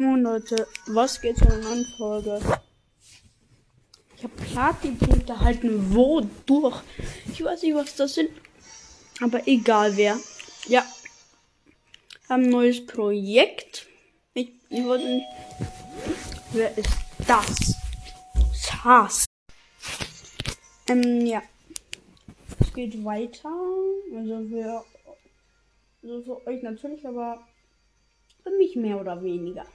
Moin Leute, was geht zu einer neuen Folge? Ich habe Platin-Punkte halten wodurch? Ich weiß nicht, was das sind. Aber egal wer. Ja. Haben ein neues Projekt. Ich, ich wollte nicht. Wer ist das? Sass. Ähm, ja. Es geht weiter. Also für, also für euch natürlich, aber für mich mehr oder weniger.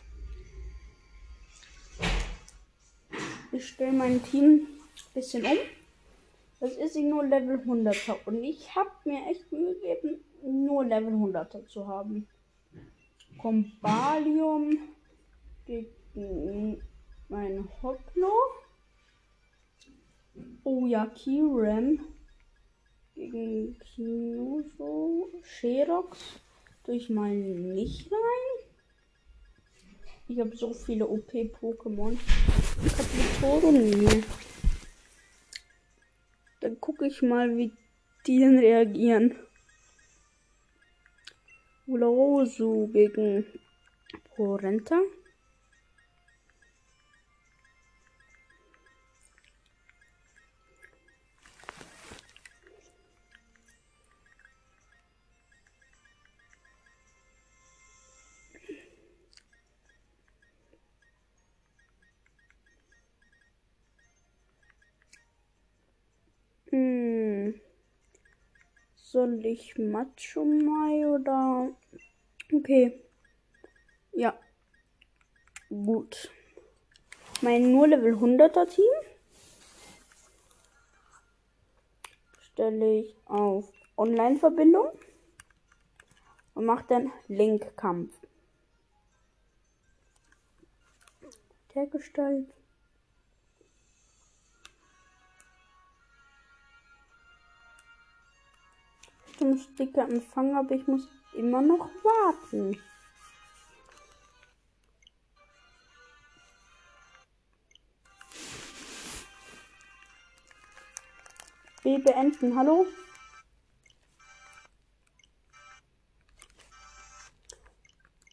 Ich stelle mein Team ein bisschen um. Das ist nur Level 100er und ich habe mir echt Mühe gegeben, nur Level 100er zu haben. Combalium gegen mein Hoplo. Oh ja, Kiram gegen Kinuso. Sherox durch mein nicht rein. Ich habe so viele OP-Pokémon. Kapitoren. Dann gucke ich mal, wie die denn reagieren. Ulorosu gegen Porenta. Soll ich Macho Mai oder. Okay. Ja. Gut. Mein nur Level 100er Team stelle ich auf Online-Verbindung und mache dann Link-Kampf. Hergestellt. Zum Sticker empfangen, aber ich muss immer noch warten. B beenden, hallo?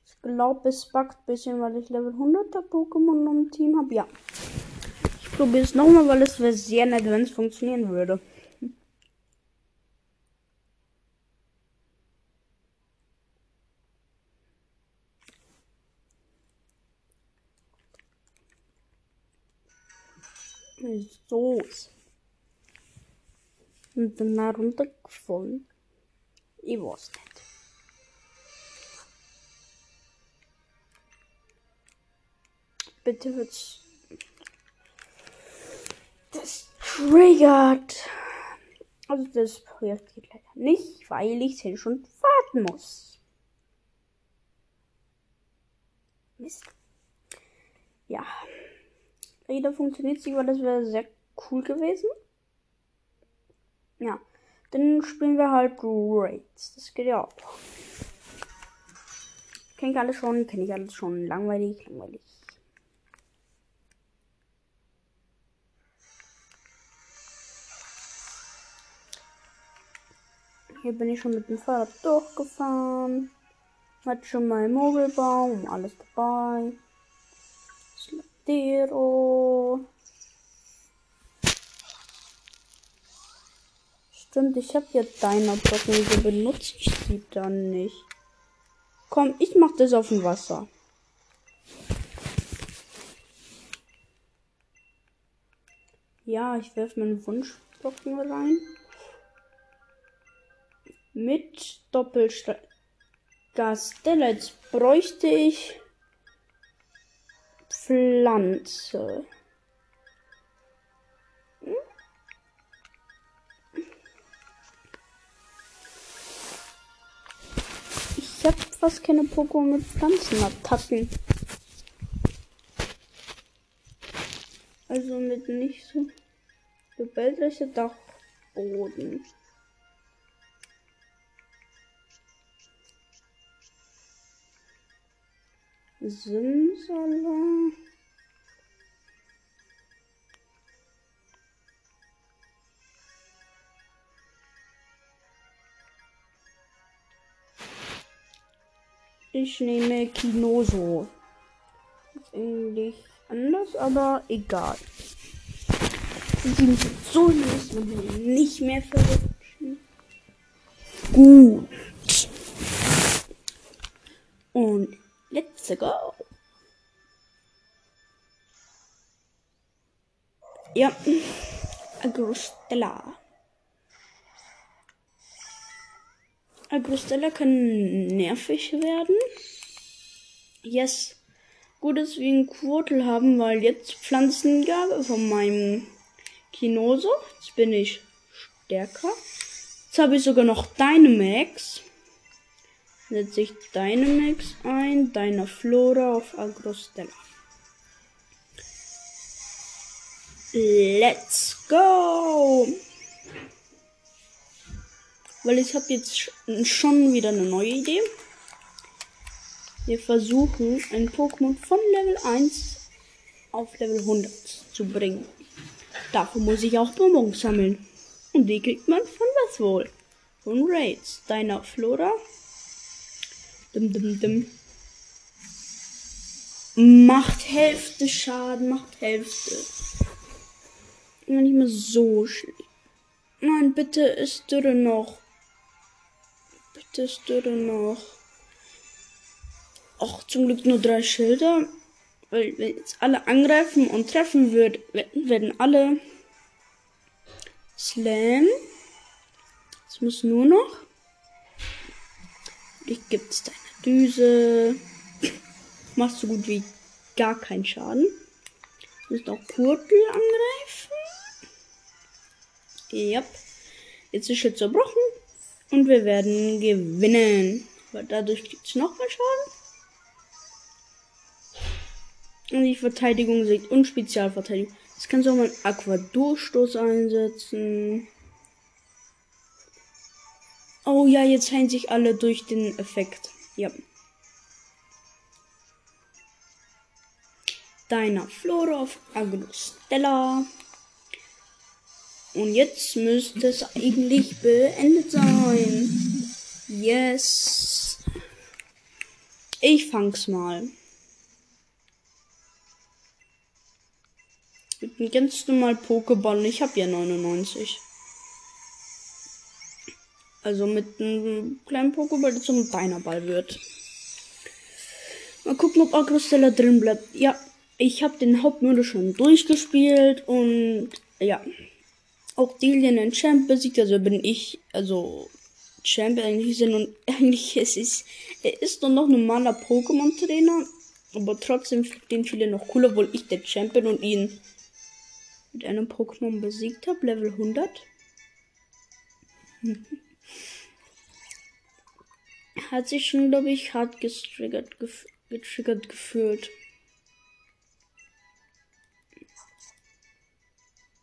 Ich glaube, es buggt ein bisschen, weil ich Level 100er Pokémon im Team habe. Ja. Ich probiere es nochmal, weil es wäre sehr nett, wenn es funktionieren würde. So. Und dann runtergefallen. Ich weiß nicht. Bitte wird's. Das triggert. Also das Projekt geht leider nicht, weil ich es schon warten muss. Mist. Ja. Leider funktioniert weil das wäre sehr cool gewesen. Ja. Dann spielen wir halt Raids. Das geht ja auch. Kenne ich alles schon, kenne ich alles schon. Langweilig, langweilig. Hier bin ich schon mit dem Fahrrad durchgefahren. Hat schon mal Mogelbaum, alles dabei. Dero. Stimmt, ich habe ja deiner Brocken, wieso benutze ich sie dann nicht? Komm, ich mach das auf dem Wasser. Ja, ich werfe meinen Wunschblocken rein. Mit Doppelgas. Denn jetzt bräuchte ich Pflanze. Ich habe fast keine Pokémon mit Pflanzenattacken. Also mit nicht so gebildete Dachboden. Simsala. Ich nehme Kinoso. Eigentlich anders, aber egal. Sind so man will nicht mehr verrutschen. Gut. Und let's go. Ja, Agrostella. Agrostella kann nervig werden. Yes. Gut, dass wir einen Quotel haben, weil jetzt Pflanzengabe von meinem Kinoso. Jetzt bin ich stärker. Jetzt habe ich sogar noch Dynamax. Setze ich Dynamax ein, deiner Flora auf Agrostella. Let's go! Weil ich habe jetzt schon wieder eine neue Idee. Wir versuchen ein Pokémon von Level 1 auf Level 100 zu bringen. Dafür muss ich auch Bonbons sammeln. Und die kriegt man von was wohl? Von Raids. Deiner Flora. Dim, dim, dim. Macht Hälfte Schaden, macht Hälfte nicht mehr so schlimm. Nein, bitte ist Dürre noch. Bitte ist Dürre noch. Ach, zum Glück nur drei Schilder. Weil wenn jetzt alle angreifen und treffen wird, werden alle Slam. Es muss nur noch. Ich gibt's deine Düse. Machst so gut wie gar keinen Schaden. Du musst auch Kurtel angreifen. Ja. Jetzt ist Schild zerbrochen. Und wir werden gewinnen. Weil dadurch gibt es nochmal Schaden. Und die Verteidigung sinkt und Spezialverteidigung. Jetzt kannst du auch mal einen Aquadurstoß einsetzen. Oh ja, jetzt heilen sich alle durch den Effekt. Ja. Deiner Flora auf Agnostella. Und jetzt müsste es eigentlich beendet sein. Yes. Ich fang's mal. Mit einem ganz normal Pokéball. Ich habe ja 99. Also mit einem kleinen Pokéball, der zum Ball wird. Mal gucken, ob Agrostella drin bleibt. Ja, ich habe den Hauptmodus schon durchgespielt und ja auch Delian den Champ besiegt, also bin ich, also Champ eigentlich sind und eigentlich es ist, er ist doch noch normaler Pokémon-Trainer, aber trotzdem den viele noch cooler, obwohl ich der Champ bin und ihn mit einem Pokémon besiegt habe, Level 100. Hat sich schon, glaube ich, hart getriggert, gef getriggert gefühlt.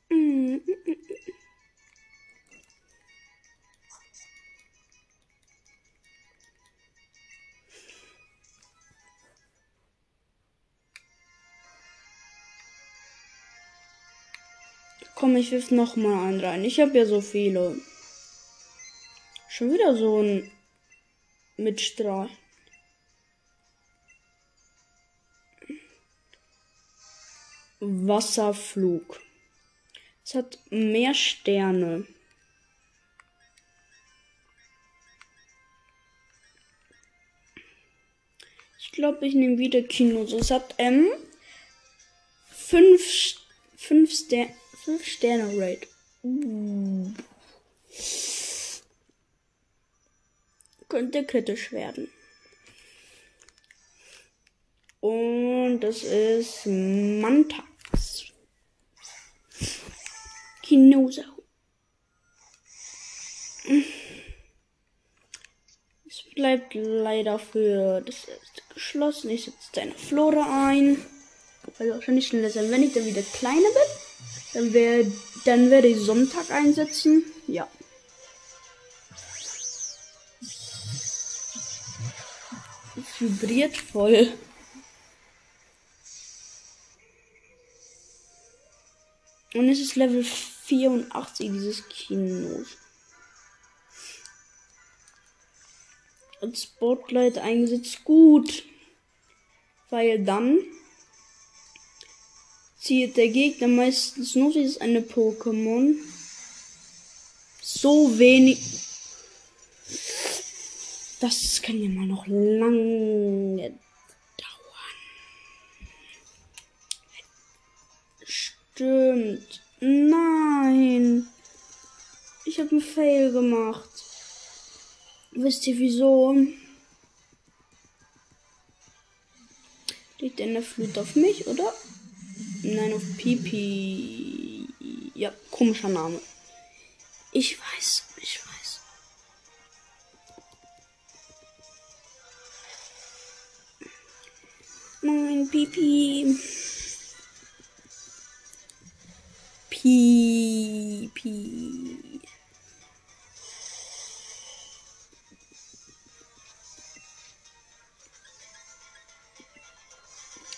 Mm -mm -mm. Komm, ich wirf noch mal einen rein. Ich habe ja so viele. Schon wieder so ein Mitstrahl. Wasserflug. Es hat mehr Sterne. Ich glaube, ich nehme wieder Kino. Es hat M. Ähm, fünf, fünf Sterne. 5 Sterne Raid. Uh. Könnte kritisch werden. Und das ist Mantax. Kinosa. Es bleibt leider für das erste geschlossen. Ich setze deine Flora ein. Weil wahrscheinlich schneller sein, wenn ich dann wieder kleiner bin. Dann, wär, dann werde ich Sonntag einsetzen. Ja. Vibriert voll. Und es ist Level 84 dieses Kinos. Und Spotlight eingesetzt. Gut. Weil dann zieht der Gegner meistens nur dieses eine Pokémon. So wenig. Das kann ja mal noch lange dauern. Stimmt. Nein. Ich habe einen Fail gemacht. Wisst ihr wieso? Liegt denn der Flut auf mich, oder? Nein, auf Pipi. Ja, komischer Name. Ich weiß, ich weiß. Nein, Pipi. Pipi.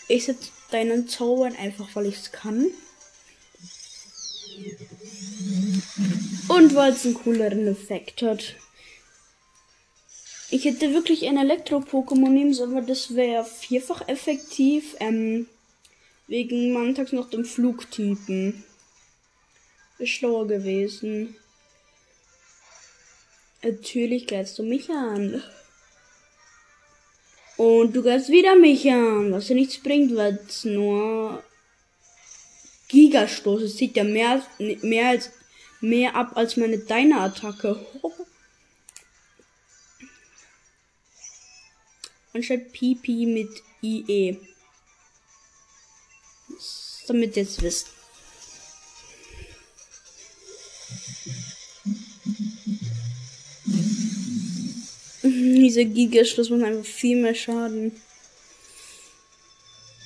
Ich setze deinen Zaubern einfach, weil ich es kann. Und weil es einen cooleren Effekt hat. Ich hätte wirklich ein Elektro-Pokémon nehmen sollen, aber das wäre vierfach effektiv. Ähm, wegen Mantags noch dem Flugtypen. Wäre schlauer gewesen. Natürlich greifst du mich an. Und du greifst wieder mich an, was ja nichts bringt, weil es nur Gigastoß. Es zieht ja mehr, mehr als mehr ab als meine deine Attacke. Anstatt PP mit IE. Damit ihr jetzt wisst. Dieser Gigastoß macht einfach viel mehr Schaden.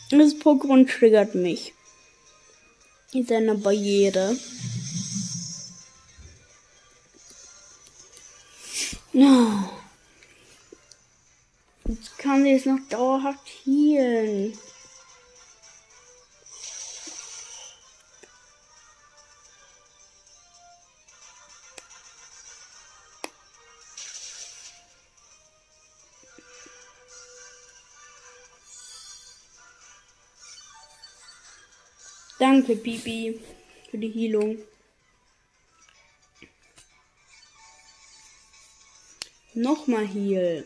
Das Pokémon triggert mich. In seiner Barriere. No. Jetzt kann sie es noch dauerhaft healen. Danke, Pipi, für die Heilung. Nochmal Heal.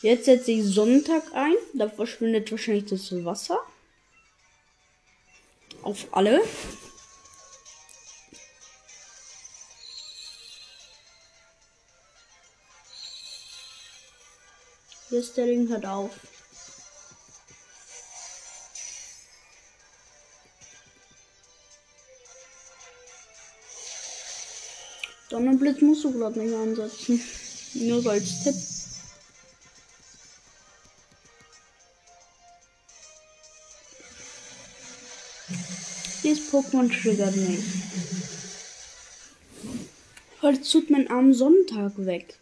Jetzt setze ich Sonntag ein. Da verschwindet wahrscheinlich das Wasser. Auf alle. Jetzt der Ring hört auf. Donnerblitz musst du glaube nicht einsetzen. Nur als Tipp. Dieses Pokémon triggert mich. Es tut mein armen Sonntag weg.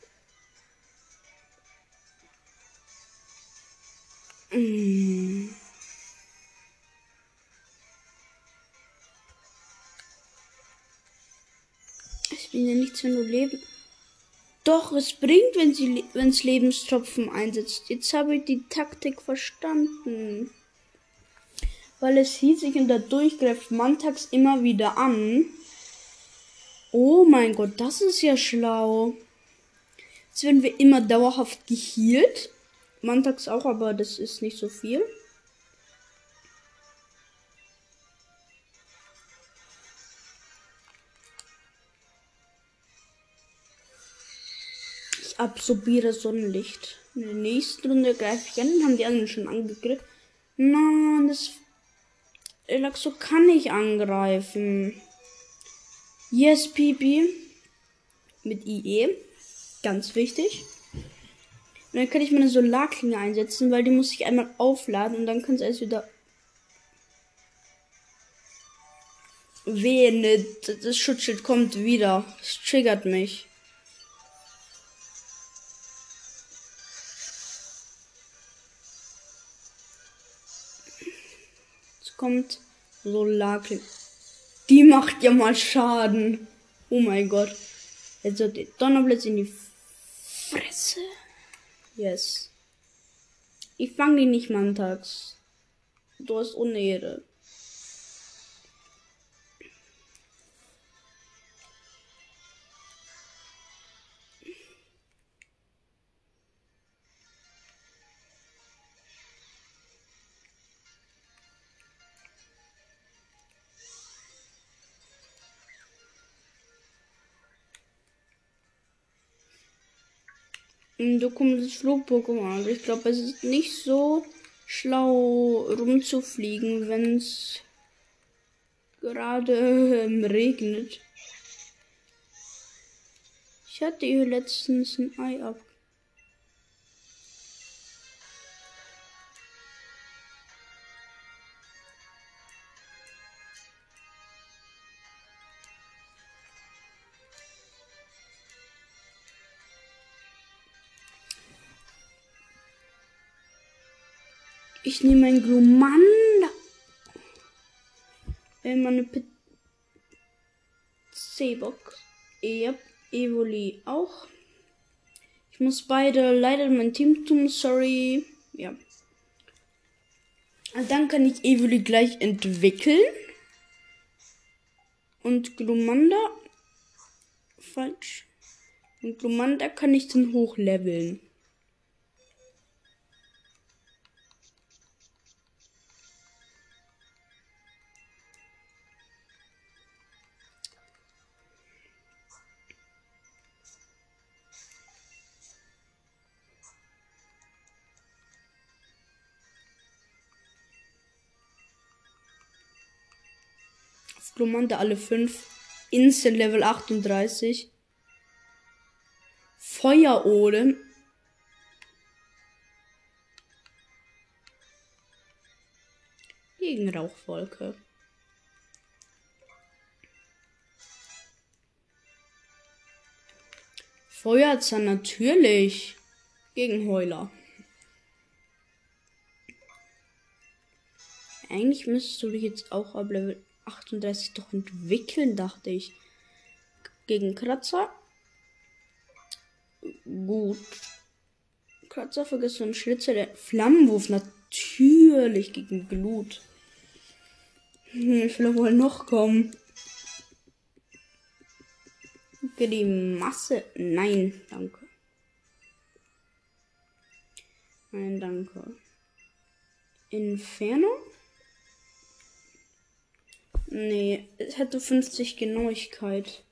Mm. Es bringt ja nichts, wenn du leben. Doch, es bringt, wenn sie wenn's Lebenstropfen einsetzt. Jetzt habe ich die Taktik verstanden. Weil es hielt sich und dadurch greift Mantax immer wieder an. Oh mein Gott, das ist ja schlau. Jetzt werden wir immer dauerhaft gehealt. Mantax auch, aber das ist nicht so viel. Ich absorbiere Sonnenlicht. In der nächsten Runde greife ich an. Haben die anderen schon angegriffen? Nein, das Elaxo kann nicht angreifen. Yes, Pipi. Mit IE. Ganz wichtig. Und dann kann ich meine Solarklinge einsetzen, weil die muss ich einmal aufladen und dann kann es erst wieder. Wehe, das Schutzschild kommt wieder. Es triggert mich. Kommt Solarklinge. Die macht ja mal Schaden. Oh mein Gott. Jetzt wird der Donnerblitz in die Fresse. Yes. Ich fange die nicht montags. Du hast Unehre. Du kommst Flug-Pokémon. Also ich glaube, es ist nicht so schlau rumzufliegen, wenn es gerade ähm, regnet. Ich hatte hier letztens ein Ei ab. Ich nehme ein Glumanda. Wenn man eine C-Box. Yep, Evoli auch. Ich muss beide leider mein Team tun, sorry. Ja. Und dann kann ich Evoli gleich entwickeln. Und Glumanda. Falsch. Und Glumanda kann ich dann hochleveln. Glumanda alle 5. Instant Level 38. Feuerode. Gegen Rauchwolke. Feuerzahn natürlich. Gegen Heuler. Eigentlich müsstest du dich jetzt auch ab Level 38 doch entwickeln, dachte ich. Gegen Kratzer. Gut. Kratzer vergisst einen Schlitzer. Der Flammenwurf natürlich gegen Glut. Hm, ich will wohl noch kommen. Für die Masse. Nein, danke. Nein, danke. Inferno? Nee, es hätte 50 Genauigkeit.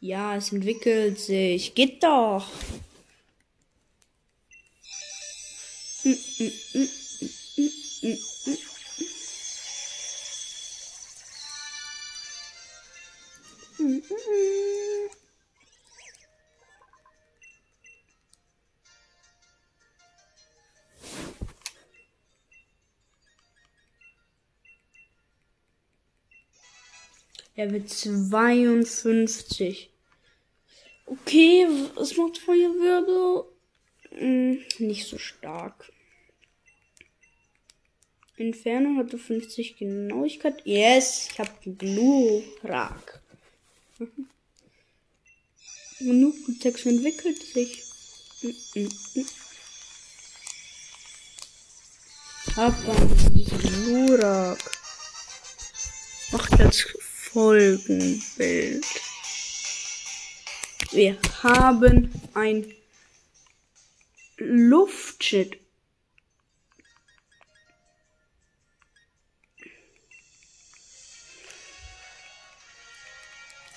Ja, es entwickelt sich. Geht doch. Mm, wird 52. Okay, was macht Feuerwirbel? Hm, nicht so stark. Entfernung hatte 50 Genauigkeit. Yes, ich habe Glurak. Genug Text entwickelt sich. Hab einen Glurak. Macht jetzt Folgenbild. Wir haben ein Luftschiff.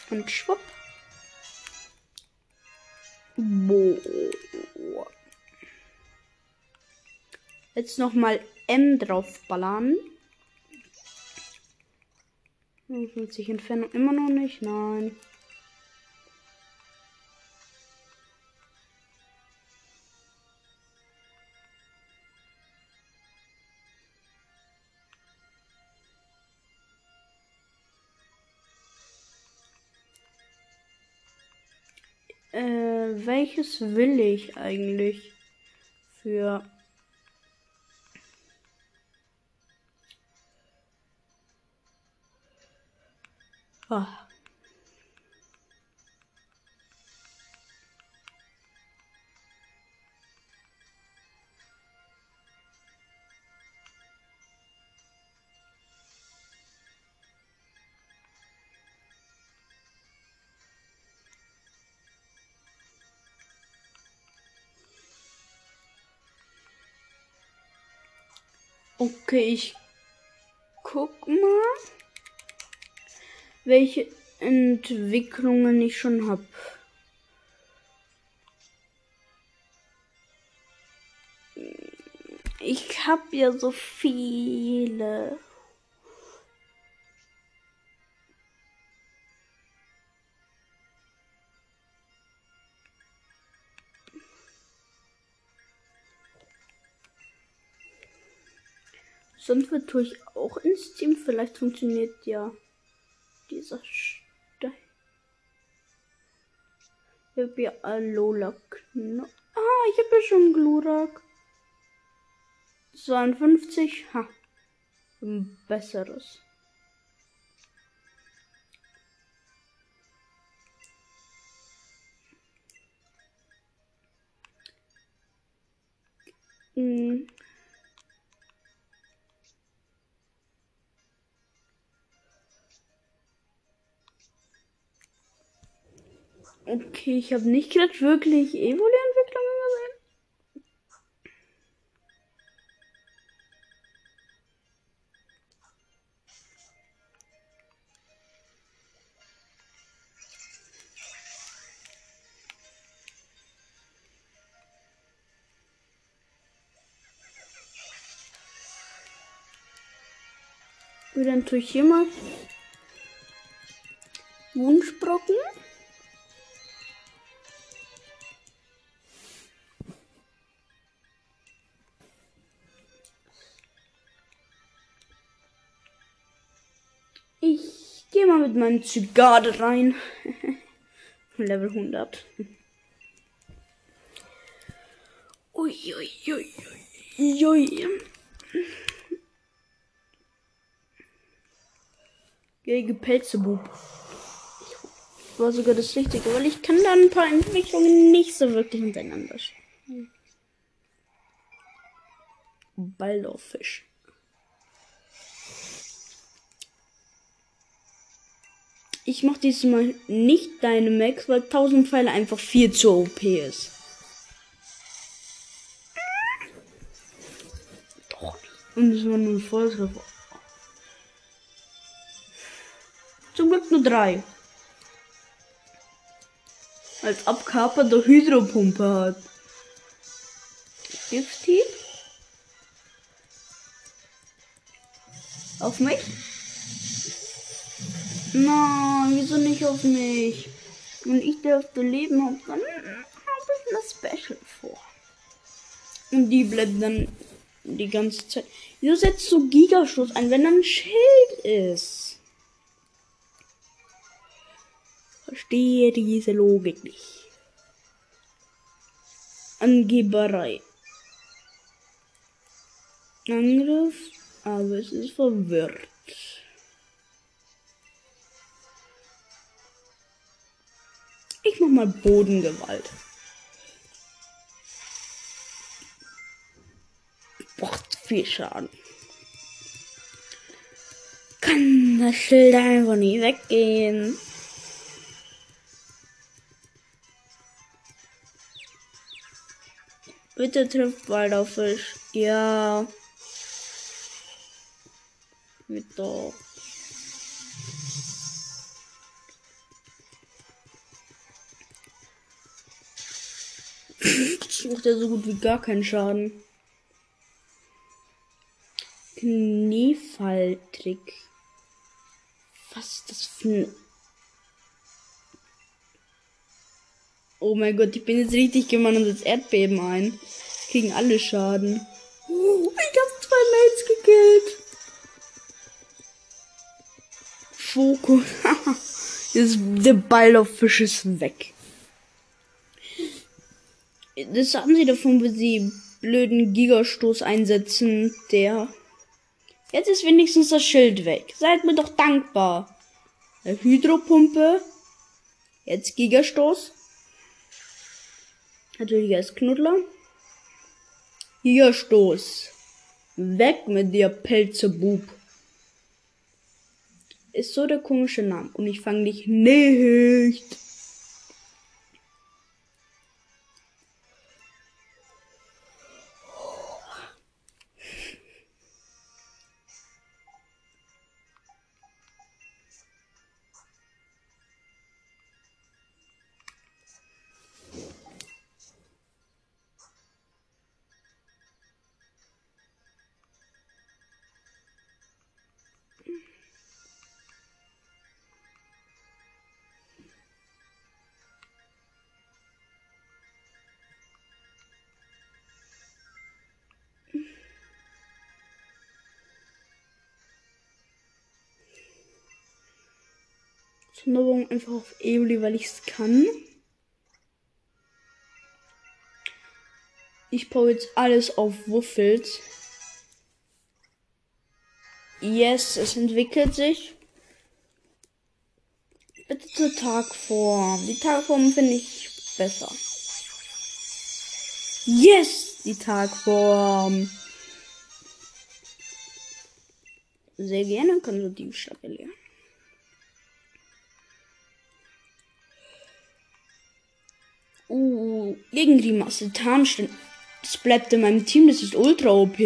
Und schwupp. Boah. Jetzt noch mal M draufballern. 55 Entfernung immer noch nicht? Nein. Äh, welches will ich eigentlich für Oh. Okay, ich welche Entwicklungen ich schon habe. Ich habe ja so viele. Sonst wird tue ich auch in Steam. Vielleicht funktioniert ja dieser Stein. Ich habe ja Alola Knopf. Ah, ich habe ja schon Glurak. 52. Ha. Ein besseres. Hm. Okay, ich habe nicht gerade wirklich Evoli-Entwicklungen gesehen. Und dann tue ich hier mal Wunschbrocken. Mit meinem Zygarde rein. Level 100. Uiuiuiui. Ui, ui. Gegen Pelzebub. War sogar das Richtige, weil ich kann da ein paar Entwicklungen nicht so wirklich miteinander schauen. Baldorfisch. Ich mach diesmal nicht deine Max, weil 1000 Pfeile einfach viel zu OP ist. Und es war nur ein Volltreffer. Zum Glück nur drei. Als ob Kappa der Hydropumpe hat. Gifty? Auf mich? Nein, wieso nicht auf mich? Wenn ich dürfte leben habe, dann habe ich eine Special vor. Und die bleibt dann die ganze Zeit. Wieso setzt du Gigaschuss ein, wenn da ein Schild ist? Verstehe diese Logik nicht. Angeberei. Angriff, aber es ist verwirrt. Ich mach mal Bodengewalt. Macht viel Schaden. Kann das Schild einfach nicht weggehen. Bitte trifft Waldaufisch. Ja. Bitte. Das macht ja so gut wie gar keinen Schaden. Kniefalltrick. Was ist das für ein... Oh mein Gott, ich bin jetzt richtig gemein und das Erdbeben ein. Kriegen alle Schaden. Oh, ich hab zwei Mates gekillt. Fokus. Der Ball auf Fisch ist weg. Das haben sie davon, wenn sie blöden Gigastoß einsetzen, der. Jetzt ist wenigstens das Schild weg. Seid mir doch dankbar. Eine Hydropumpe. Jetzt Gigastoß. Natürlich als Knuddler. Gigastoß. Weg mit dir, Pelzebub. Ist so der komische Name. Und ich fange dich nicht. Sonderung einfach auf Evoli, weil ich es kann. Ich baue jetzt alles auf Wuffels. Yes, es entwickelt sich. Bitte zur Tagform. Die Tagform finde ich besser. Yes, die Tagform. Sehr gerne kann so Diebstahl erlernen. Uh, gegen die Masse Tarnstein. Das bleibt in meinem Team, das ist ultra OP.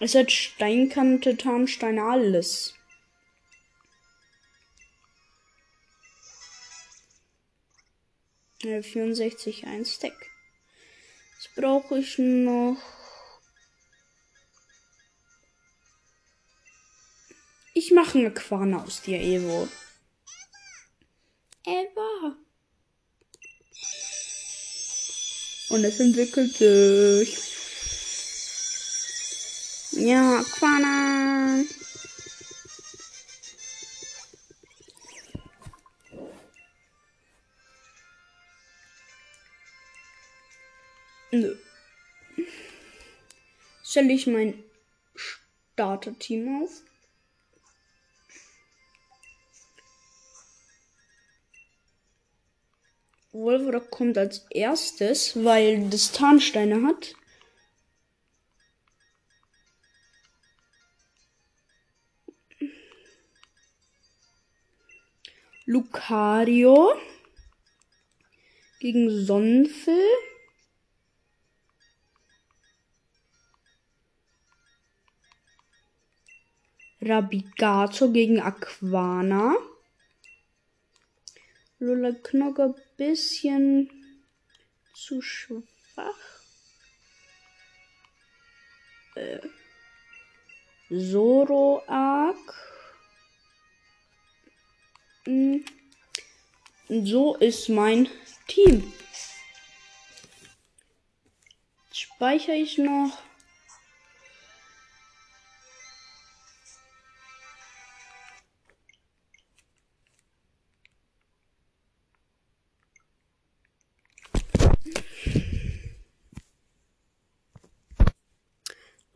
Es hat Steinkante, Tarnstein, alles. Ja, 64, ein Stack. Jetzt brauche ich noch. Ich mache eine Quana aus dir, Evo. Und es entwickelt sich. Ja, Quana. Nö. Stelle ich mein Starter-Team auf. Wolverock kommt als erstes, weil das Tarnsteine hat. Lucario gegen Sonnenfil. Rabigato gegen Aquana. Lola Knogger bisschen zu schwach. Äh. Zoroark. Hm. So ist mein Team. Speichere ich noch.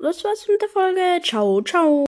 Das war's mit der Folge. Ciao, ciao.